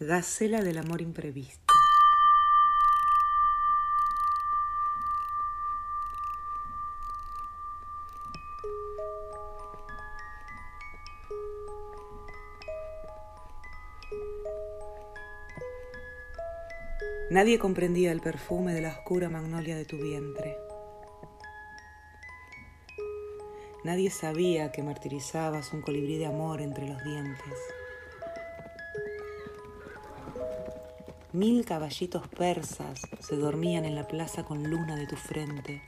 Gacela del amor imprevisto. Nadie comprendía el perfume de la oscura magnolia de tu vientre. Nadie sabía que martirizabas un colibrí de amor entre los dientes. Mil caballitos persas se dormían en la plaza con luna de tu frente,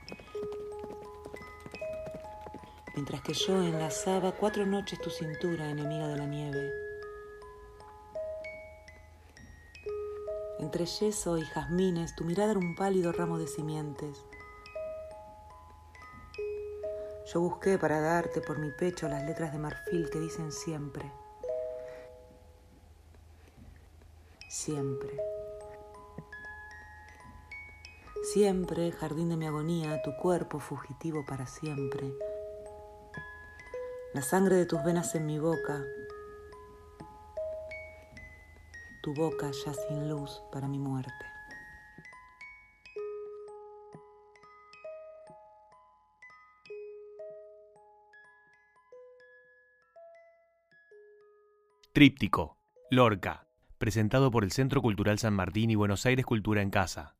mientras que yo enlazaba cuatro noches tu cintura enemiga de la nieve. Entre yeso y jazmines tu mirada era un pálido ramo de simientes. Yo busqué para darte por mi pecho las letras de marfil que dicen siempre. Siempre. Siempre, jardín de mi agonía, tu cuerpo fugitivo para siempre. La sangre de tus venas en mi boca, tu boca ya sin luz para mi muerte. Tríptico, Lorca, presentado por el Centro Cultural San Martín y Buenos Aires Cultura en Casa.